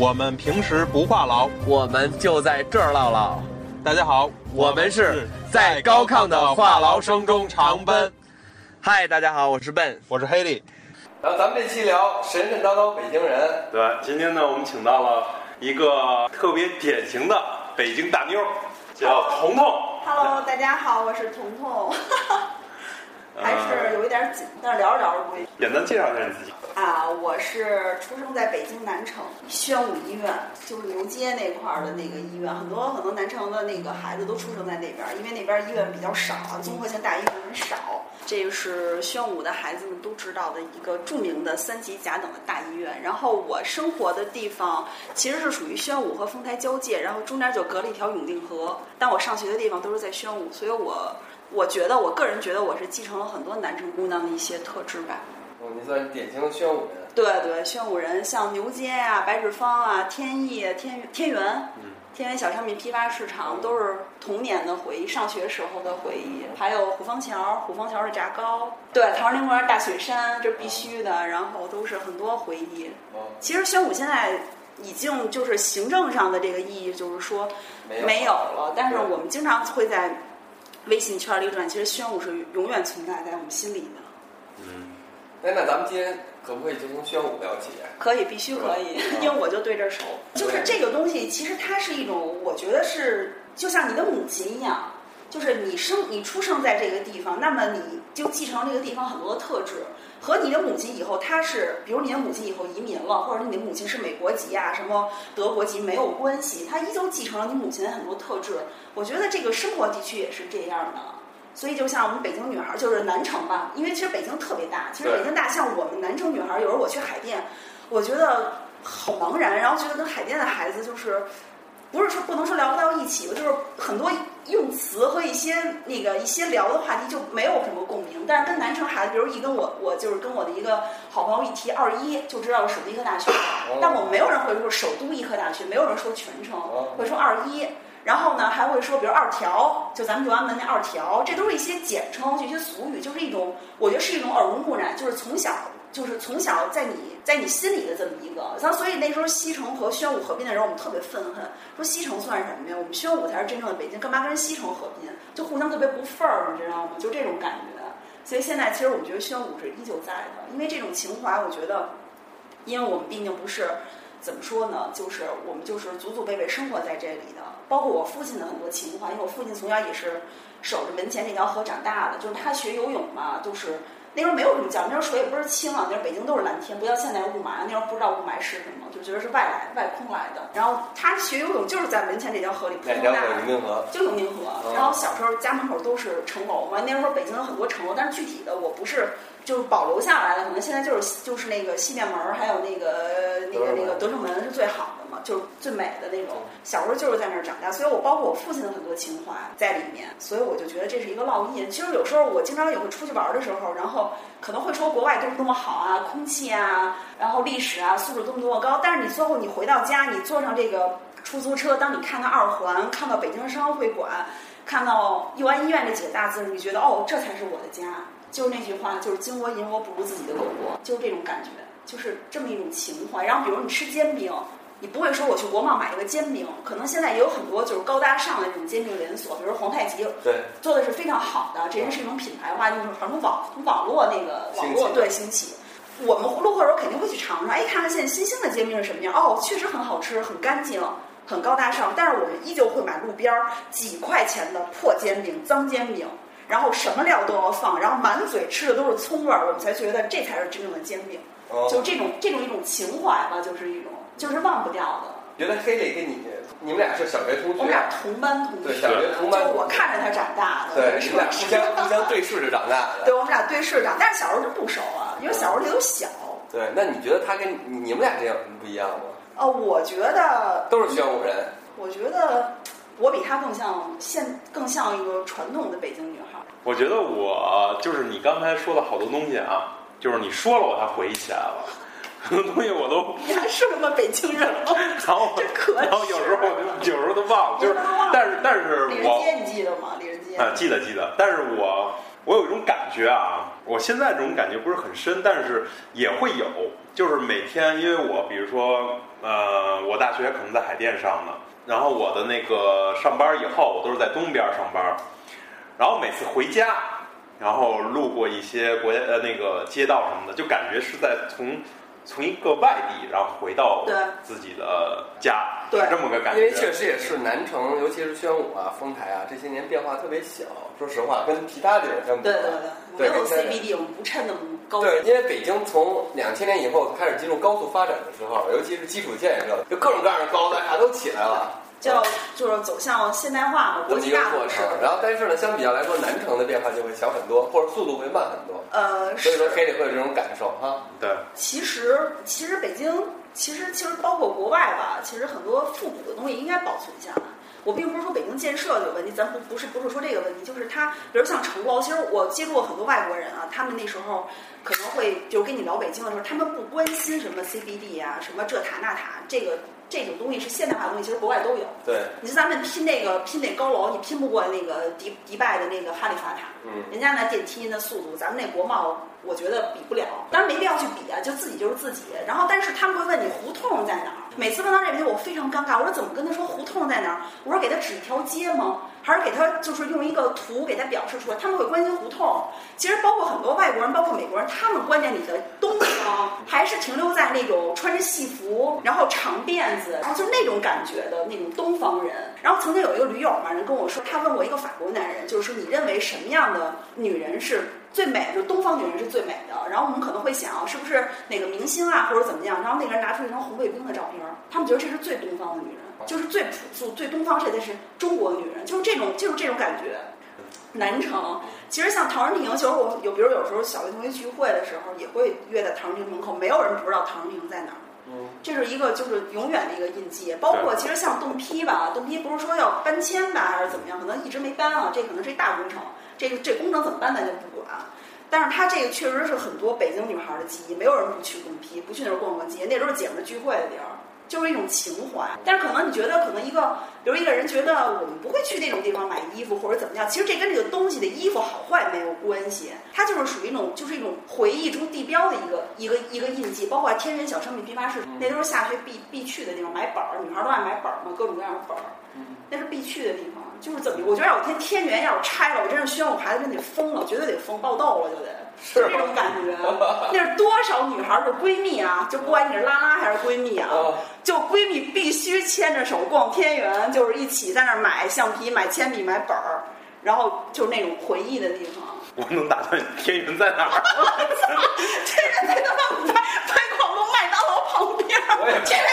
我们平时不话痨，我们就在这儿唠唠。大家好，我们是在高亢的话痨声中长奔。嗨，大家好，我是笨，我是黑利。然后咱们这期聊神神叨叨北京人。对，今天呢，我们请到了一个特别典型的北京大妞，叫彤彤。Hello，大家好，我是彤彤，点紧，但是聊着聊着不会。简单介绍一下你自己。啊，我是出生在北京南城宣武医院，就是牛街那块儿的那个医院，很多很多南城的那个孩子都出生在那边儿，因为那边儿医院比较少啊，综合性大医院很少。这个是宣武的孩子们都知道的一个著名的三级甲等的大医院。然后我生活的地方其实是属于宣武和丰台交界，然后中间就隔了一条永定河。但我上学的地方都是在宣武，所以我我觉得我个人觉得我是继承了很多南城姑娘的一些特质吧。哦，你算是典型的宣武人。对对，宣武人像牛街啊、白纸坊啊、天意、天天元、嗯天元小商品批发市场都是童年的回忆，上学时候的回忆。还有虎坊桥，虎坊桥的炸糕，对，陶然亭公园大雪山，这必须的。然后都是很多回忆。哦，其实宣武现在已经就是行政上的这个意义，就是说没有了。但是我们经常会在微信圈里转，其实宣武是永远存在在我们心里的。嗯，哎，那咱们今天可不可以就从宣武聊起？可以，必须可以，因为我就对这儿熟。就是这个东西，其实它是一种，我觉得是就像你的母亲一样，就是你生你出生在这个地方，那么你就继承了这个地方很多的特质。和你的母亲以后，她是，比如你的母亲以后移民了，或者你的母亲是美国籍啊，什么德国籍没有关系，她依旧继承了你母亲的很多特质。我觉得这个生活地区也是这样的。所以就像我们北京女孩儿，就是南城吧，因为其实北京特别大，其实北京大，像我们南城女孩儿，有时候我去海淀，我觉得好茫然，然后觉得跟海淀的孩子就是，不是说不能说聊不到一起吧，就是很多用词和一些那个一些聊的话题就没有什么共鸣。但是跟南城孩子，比如一跟我我就是跟我的一个好朋友一提二一，就知道是首都医科大学，但我们没有人会说首都医科大学，没有人说全称，会说二一。然后呢，还会说，比如二条，就咱们六安门那二条，这都是一些简称，就一些俗语，就是一种，我觉得是一种耳濡目染，就是从小，就是从小在你在你心里的这么一个。然后，所以那时候西城和宣武合并的时候，我们特别愤恨，说西城算什么呀？我们宣武才是真正的北京，干嘛跟西城合并？就互相特别不忿儿，你知道吗？就这种感觉。所以现在其实我们觉得宣武是依旧在的，因为这种情怀，我觉得，因为我们毕竟不是。怎么说呢？就是我们就是祖祖辈辈生活在这里的，包括我父亲的很多情怀，因为我父亲从小也是守着门前那条河长大的，就是他学游泳嘛，就是那时候没有什么教，那时候水也不是清啊，那时候北京都是蓝天，不像现在雾霾，那时候不知道雾霾是什么，就觉得是外来外空来的。然后他学游泳就是在门前这条河里扑哪条河？通大的永。定河。就永定河，然后小时候家门口都是城楼嘛，那时候北京有很多城楼，但是具体的我不是就是保留下来的，可能现在就是就是那个西便门儿，还有那个那个那个德胜门是最好就是最美的那种。小时候就是在那儿长大，所以我包括我父亲的很多情怀在里面，所以我就觉得这是一个烙印。其实有时候我经常也会出去玩的时候，然后可能会说国外多么多么好啊，空气啊，然后历史啊，素质多么多么高，但是你最后你回到家，你坐上这个出租车，当你看到二环，看到北京商会馆。看到佑安医院这几个大字，你觉得哦，这才是我的家。就是那句话，就是金窝银窝不如自己的狗窝，就是这种感觉，就是这么一种情怀。然后，比如你吃煎饼，你不会说我去国贸买一个煎饼，可能现在也有很多就是高大上的这种煎饼连锁，比如皇太极对，做的是非常好的，这人是一种品牌化，就是从网从网络那个网络对兴起。我们路过的时候肯定会去尝尝，哎，看看现在新兴的煎饼是什么样。哦，确实很好吃，很干净，很高大上。但是我们依旧会买路边儿几块钱的破煎饼、脏煎饼，然后什么料都要放，然后满嘴吃的都是葱味儿，我们才觉得这才是真正的煎饼。哦，就这种这种一种情怀吧，就是一种就是忘不掉的。原来黑磊跟你，你们俩是小学同学我们，俩同班同学，对，小学同班就是，我看着他长大的，对，你是吧们俩互相互相对视着长大的。对，我们俩对视长，但是小时候就不熟啊，因为小时候都小。对，那你觉得他跟你你们俩这样有什么不一样吗？呃，我觉得，都是宣武人，我觉得我比他更像现，更像一个传统的北京女孩。我觉得我就是你刚才说的好多东西啊，就是你说了我才回忆起来了，东西我都，你还是个北京人吗？然后可然后有时候我就有时候都忘了，就是但是但是李仁我街你记得吗？李仁杰。啊，记得记得，但是我我有一种感觉啊，我现在这种感觉不是很深，但是也会有，就是每天，因为我比如说，呃，我大学可能在海淀上的，然后我的那个上班以后，我都是在东边上班，然后每次回家，然后路过一些国家呃那个街道什么的，就感觉是在从从一个外地，然后回到自己的家，对是这么个感觉。因为确实也是南城，尤其是宣武啊、丰台啊这些年变化特别小。说实话，跟其他地儿相比，对对对，没有 CBD，我们不趁那么高。对，因为北京从两千年以后开始进入高速发展的时候，尤其是基础建设，就各种各样的高楼大厦都起来了，就就是走向现代化嘛，国际大过程。然后，但是呢，相比较来说，南城的变化就会小很多，或者速度会慢很多。呃，所以说，是。黑里会有这种感受哈。对，其实其实北京，其实其实包括国外吧，其实很多复古的东西应该保存下来。我并不是说北京建设有问题，咱不不是不是说这个问题，就是它，比如像城楼，其实我接触过很多外国人啊，他们那时候可能会就跟你聊北京的时候，他们不关心什么 CBD 啊，什么这塔那塔，这个这种东西是现代化的东西，其实国外都有。对，你说咱们拼那个拼那高楼，你拼不过那个迪迪拜的那个哈利法塔，嗯，人家那电梯那速度，咱们那国贸我觉得比不了。当然没必要去比啊，就自己就是自己。然后，但是他们会问你胡同在哪儿？每次问到这题，我非常尴尬。我说怎么跟他说胡同在哪儿？我说给他指一条街吗？还是给他就是用一个图给他表示出来？他们会关心胡同。其实包括很多外国人，包括美国人，他们关键你的东方 还是停留在那种穿着戏服，然后长辫子，然后就那种感觉的那种东方人。然后曾经有一个驴友嘛，人跟我说，他问过一个法国男人，就是说你认为什么样的女人是最美的？就东方女人是最美的。然后我们可能会想，是不是哪个明星啊，或者怎么样？然后那个人拿出一张红卫兵的照片，他们觉得这是最东方的女人，就是最朴素、最东方，这才是中国的女人，就是这种，就是这种感觉。南城，其实像陶然亭，其实我有，比如有时候小学同学聚会的时候，也会约在唐人亭门口，没有人不知道陶然亭在哪儿。嗯，这是一个就是永远的一个印记，包括其实像洞批吧，洞批不是说要搬迁吧，还是怎么样，可能一直没搬啊，这可能是一大工程，这个这工程怎么办咱就不管。但是它这个确实是很多北京女孩的记忆，没有人不去工批，不去那儿逛逛街，那都是姐们儿聚会的地儿。就是一种情怀，但是可能你觉得，可能一个，比如一个人觉得我们不会去那种地方买衣服或者怎么样，其实这跟这个东西的衣服好坏没有关系，它就是属于一种，就是一种回忆中地标的一个一个一个印记。包括天人小商品批发市，那都是下学必必去的地方，买本儿，女孩都爱买本儿嘛，各种各样的本儿，那是必去的地方。就是怎么，我觉得有天天元要是拆了，我真是希望我孩子真得疯了，绝对得疯爆痘了，就得。是这种感觉，那是多少女孩的闺蜜啊！就不管你是拉拉还是闺蜜啊，哦就闺蜜必须牵着手逛天元，就是一起在那儿买橡皮、买铅笔、买本儿，然后就是那种回忆的地方。我能打断你，天元在哪儿？天元在他妈白白广东麦当劳旁边我也，天元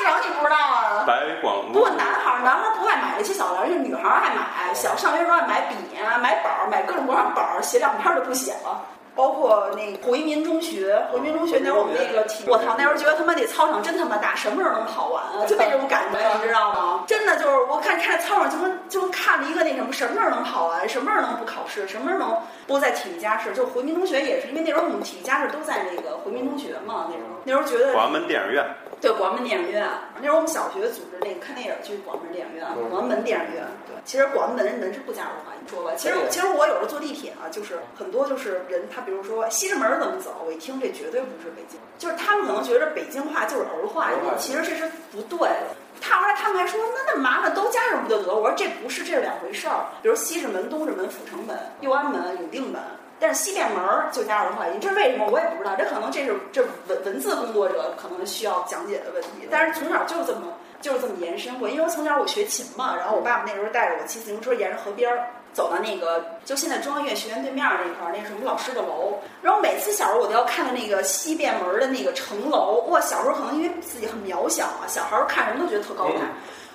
市场你不知道啊？白广不过。男孩儿，男孩儿不爱买那些小玩意儿，女孩儿爱买。小上学时候爱买笔啊，买本儿，买各种各样本儿，写两篇儿就不写了。包括那个回民中学，回民中学那会儿我们那个体，我操，那时候觉得他妈那操场真他妈大，什么时候能跑完啊？就那种感觉，你知道吗？真的就是我看看操场就跟就跟看了一个那什么，什么时候能跑完？什么时候能不考试？什么时候能不在体育加试？就回民中学也是，因为那时候我们体育加试都在那个回民中学嘛，那时候那时候觉得广安门电影院，对，广安门电影院，那时候我们小学组织那个看电影去广安门电影院，广安门电影院。对，其实广安门门是不加入话，你说吧。其实其实我有时候坐地铁啊，就是很多就是人，他比如说西直门怎么走，我一听这绝对不是北京，就是他们可能觉得北京话就是儿化音儿化，音其实这是不对的。他后来他们还说，那那麻烦都加上不就得了？我说这不是，这是两回事儿。比如西直门、东直门、阜成门、右安门、永定门。但是西便门儿就加儿化音，这为什么我也不知道，这可能这是这文文字工作者可能需要讲解的问题。但是从小就这么就是这么延伸过，因为从小我学琴嘛，然后我爸爸那时候带着我骑自行车沿着河边儿走到那个就现在中央音乐学院对面儿那块儿，那是我们老师的楼。然后每次小时候我都要看到那个西便门儿的那个城楼，哇，小时候可能因为自己很渺小啊，小孩儿看什么都觉得特高大。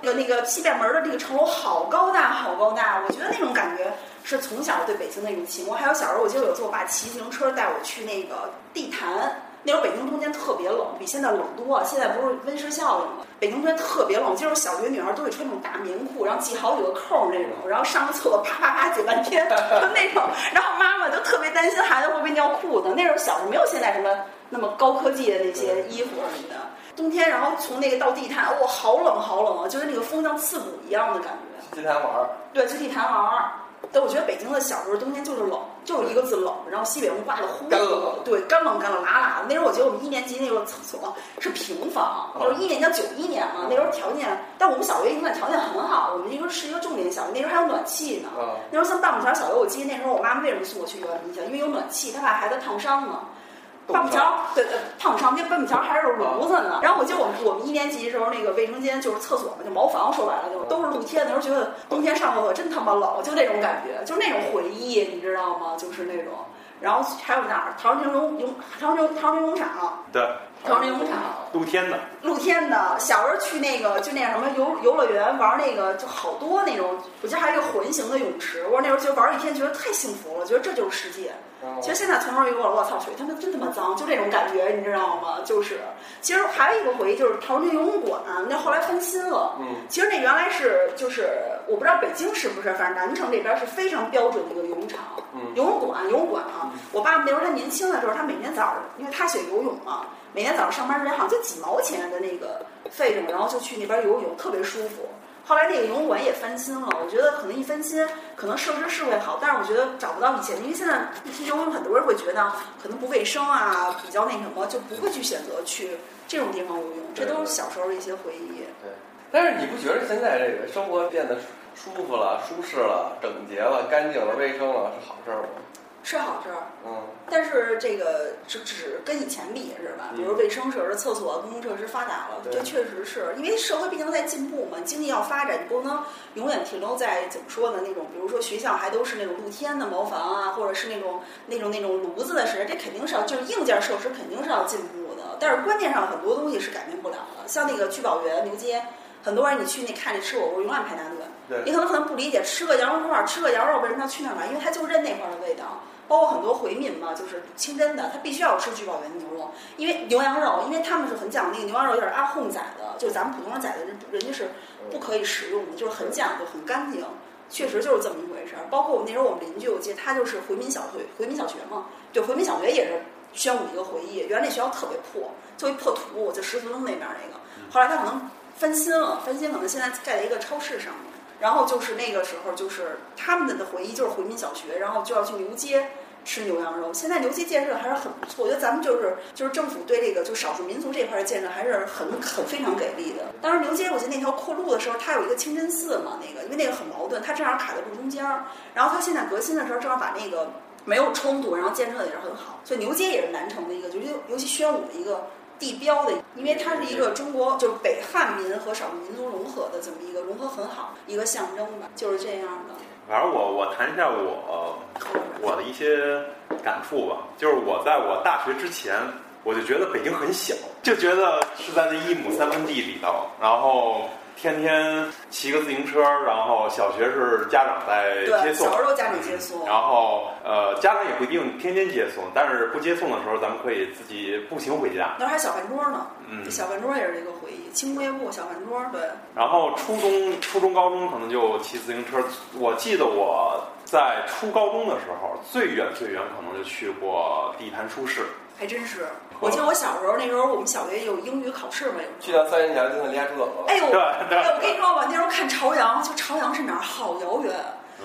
那个那个西便门的这个城楼好高大，好高大，我觉得那种感觉是从小对北京那种情况。还有小时候，我记得有一次我爸骑自行车带我去那个地坛，那时候北京冬天特别冷，比现在冷多。现在不是温室效应吗？北京冬天特别冷，就是小学女孩都会穿那种大棉裤，然后系好几个扣儿那种，然后上个厕所啪啪啪解半天就那种。然后妈妈就特别担心孩子会不会尿裤子。那时候小时候没有现在什么那么高科技的那些衣服什么的。冬天，然后从那个到地坛，哇，好冷好冷啊，就跟那个风像刺骨一样的感觉。去地坛玩儿，对，去地坛玩儿，但我觉得北京的小时候冬天就是冷，就是一个字冷，然后西北风刮的呼干冷，对，干冷干冷拉拉的。那时候我觉得我们一年级那时候厕所是平房，就是一年级九一年嘛，那时候条件，但我们小学应该条件很好，我们那时候是一个重点小学，那时候还有暖气呢。那时候像大木桥小学，我记得那时候我妈妈为什么送我去幼儿园，因为有暖气，她怕孩子烫伤呢。半步桥，对对，半步桥，那半步桥还是炉子呢。然后我记得我们我们一年级的时候，那个卫生间就是厕所嘛，就茅房，说白了就都是露天。那时候觉得冬天上厕所真他妈冷，就那种感觉，就那种回忆，你知道吗？就是那种。然后还有哪儿？唐人街农农，陶然亭陶然亭农场。对。唐人街农场。露天的。露天的，小时候去那个就那什么游游乐园玩那个，就好多那种。我记得还有一个环形的泳池，我那时候就玩一天，觉得太幸福了，觉得这就是世界。其实现在从头一过，我操，水他妈真他妈脏，就这种感觉，你知道吗？就是，其实还有一个回忆，就是陶然亭游泳馆，那后来翻新了。嗯。其实那原来是就是，我不知道北京是不是，反正南城这边是非常标准的一个游泳场。嗯。游泳馆，游泳馆啊！我爸爸那时候他年轻的时候，他每天早上，因为他学游泳嘛，每天早上上班之前好像就几毛钱的那个费用，然后就去那边游泳，特别舒服。后来那个游泳馆也翻新了，我觉得可能一翻新，可能设施是会好，但是我觉得找不到以前，因为现在一提游泳，很多人会觉得可能不卫生啊，比较那什么，就不会去选择去这种地方游泳。这都是小时候的一些回忆。对，但是你不觉得现在这个生活变得舒服了、舒适了、整洁了、干净了、卫生了是好事儿吗？是好事儿，嗯，但是这个只只跟以前比是吧？比如卫生设施、厕所、公共设施发达了，这确实是因为社会毕竟在进步嘛，经济要发展，你不能永远停留在怎么说呢？那种比如说学校还都是那种露天的茅房啊，或者是那种那种那种炉子的时代，这肯定是要就是硬件设施肯定是要进步的，但是观念上很多东西是改变不了的。像那个聚宝源牛街，很多人你去那看那吃火锅永远排大队，你可能可能不理解吃个羊肉串吃个羊肉为什么要去那儿买？因为他就认那块儿的味道。包括很多回民嘛，就是清真的，他必须要吃聚宝源的牛肉，因为牛羊肉，因为他们是很讲那个牛羊肉，就是阿訇宰的，就是咱们普通人宰的，人人家是不可以食用的，就是很讲究、很干净，确实就是这么一回事儿。包括我那时候我们邻居，我记得他就是回民小学，回民小学嘛，对，回民小学也是宣武一个回忆。原来那学校特别破，就一破土，就十字路那边那个，后来他可能翻新了，翻新可能现在盖在一个超市上面。然后就是那个时候，就是他们的回忆就是回民小学，然后就要去牛街吃牛羊肉。现在牛街建设还是很不错，我觉得咱们就是就是政府对这个就少数民族这块的建设还是很很非常给力的。当时牛街我记得那条扩路的时候，它有一个清真寺嘛，那个因为那个很矛盾，它正好卡在路中间儿。然后它现在革新的时候，正好把那个没有冲突，然后建设的也是很好。所以牛街也是南城的一个，就尤尤其宣武的一个。地标的，因为它是一个中国就是北汉民和少数民族融合的这么一个融合很好一个象征吧，就是这样的。反正我我谈一下我我的一些感触吧，就是我在我大学之前，我就觉得北京很小，就觉得是在那一亩三分地里头，然后。天天骑个自行车，然后小学是家长在接送，小时候家长接送。然后呃，家长也不一定天天接送，但是不接送的时候，咱们可以自己步行回家。那还小饭桌呢，嗯，小饭桌也是一个回忆，轻工业部小饭桌，对。然后初中、初中、高中可能就骑自行车。我记得我在初高中的时候，最远最远可能就去过地坛书市。还真是，我记得我小时候那时候，我们小学有英语考试嘛，有。去到三元桥，就能离家出走了。哎呦，哎，我跟你说吧，那时候看朝阳，就朝阳是哪儿？好遥远，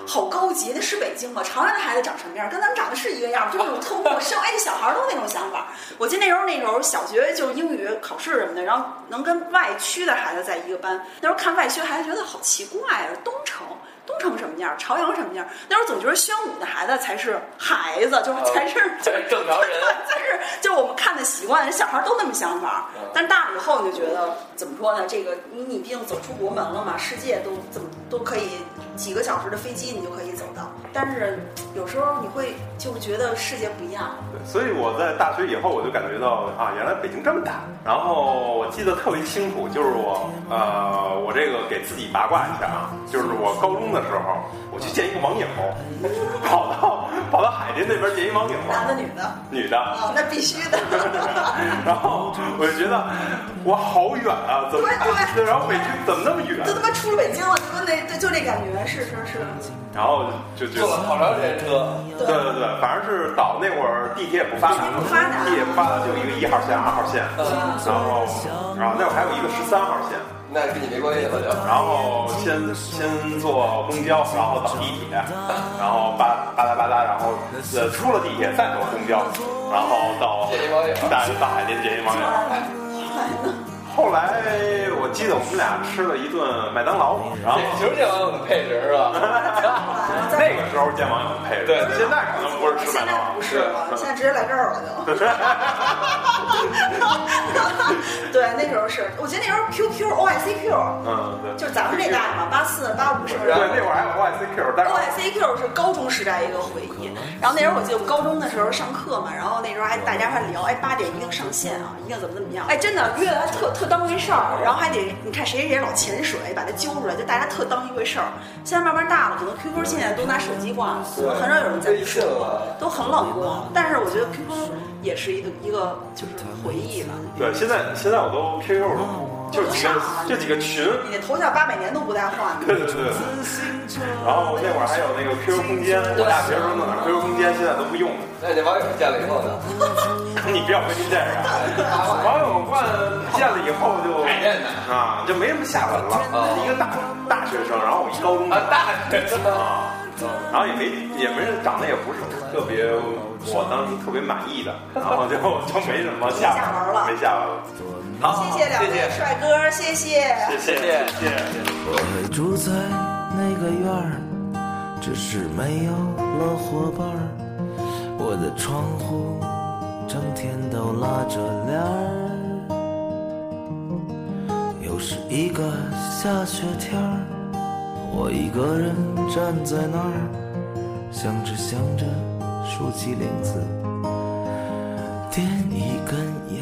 好高级，那是北京吗？朝阳的孩子长什么样？跟咱们长得是一个样，就那种特陌生。哎，小孩都那种想法。我记得那时候，那时候小学就英语考试什么的，然后能跟外区的孩子在一个班。那时候看外区孩子，觉得好奇怪啊，东城。东城什么样？朝阳什么样？那时候总觉得宣武的孩子才是孩子，就是才是 就是正常人，但是就是我们看的习惯，小孩都那么想法。但大了以后，你就觉得怎么说呢？这个你你毕竟走出国门了嘛，世界都怎么都可以几个小时的飞机你就可以走到。但是有时候你会就是觉得世界不一样。对，所以我在大学以后我就感觉到啊，原来北京这么大。然后我记得特别清楚，就是我呃，我这个给自己八卦一下啊，就是我高中。的时候，我去见一个网友，跑到跑到海淀那边见一网友，男的女的？女的。哦，那必须的。然后我就觉得，我，好远啊！怎么？对对。然后北京怎么那么远？都他妈出了北京了，那对就那感觉是是是，然后就就坐了好长时间车，对对对，反正是岛那会儿地铁也不发达，地铁不发达地铁不发达，就一个一号线、二号线，嗯然后然后那会儿还有一个十三号线，那跟你没关系了就。然后先先坐公交，然后倒地铁，然后吧吧嗒吧嗒，然后呃出了地铁再坐公交，然后到见一网友大到海淀见一网友。后来我记得我们俩吃了一顿麦当劳，然后这就是见网友的配置是吧？那个时候见网友的配置，对现在可能不是吃麦现在当劳，不是了，现在直接来这儿了就。对，那时候是，我记得那时候 QQ OICQ 嗯，对。就是咱们这代嘛，八四八五生日对，。那会儿还有 OICQ，但是 OICQ 是高中时代一个回忆，然后那时候我记得我高中的时候上课嘛，然后那时候还大家还聊，哎，八点一定上线啊，一定怎么怎么样，哎，真的约的还特特当回事儿，然后还得你看谁谁谁老潜水，把他揪出来，就大家特当一回事儿。现在慢慢大了，可能 QQ 现在都拿手机挂了，对很少有人在微信了，都很冷漠。但是我觉得 QQ 也是一个一个就是回忆吧。对，现在现在我都 QQ 都不，就几个就几个群，你的头像八百年都不带换的。对对对对。然后那会儿还有那个 QQ 空间，我大学时候弄的 QQ 空间，现在都不用了。那得网友见了以后呢？你不要跟这样啊！网友惯见了以后就海淀的啊，就没什么下文了。哦一个大大学生，然后我一高中啊，大学生啊，然后也没也没人长得也不是特别，我当时特别满意的，然后就就没什么下下文了没下文了。好，谢谢两位帅哥，谢谢。谢谢谢谢。我还住在那个院儿，只是没有了伙伴儿。我的窗户整天都拉着帘儿。又是一个下雪天儿，我一个人站在那儿，想着想着，竖起领子，点一根烟。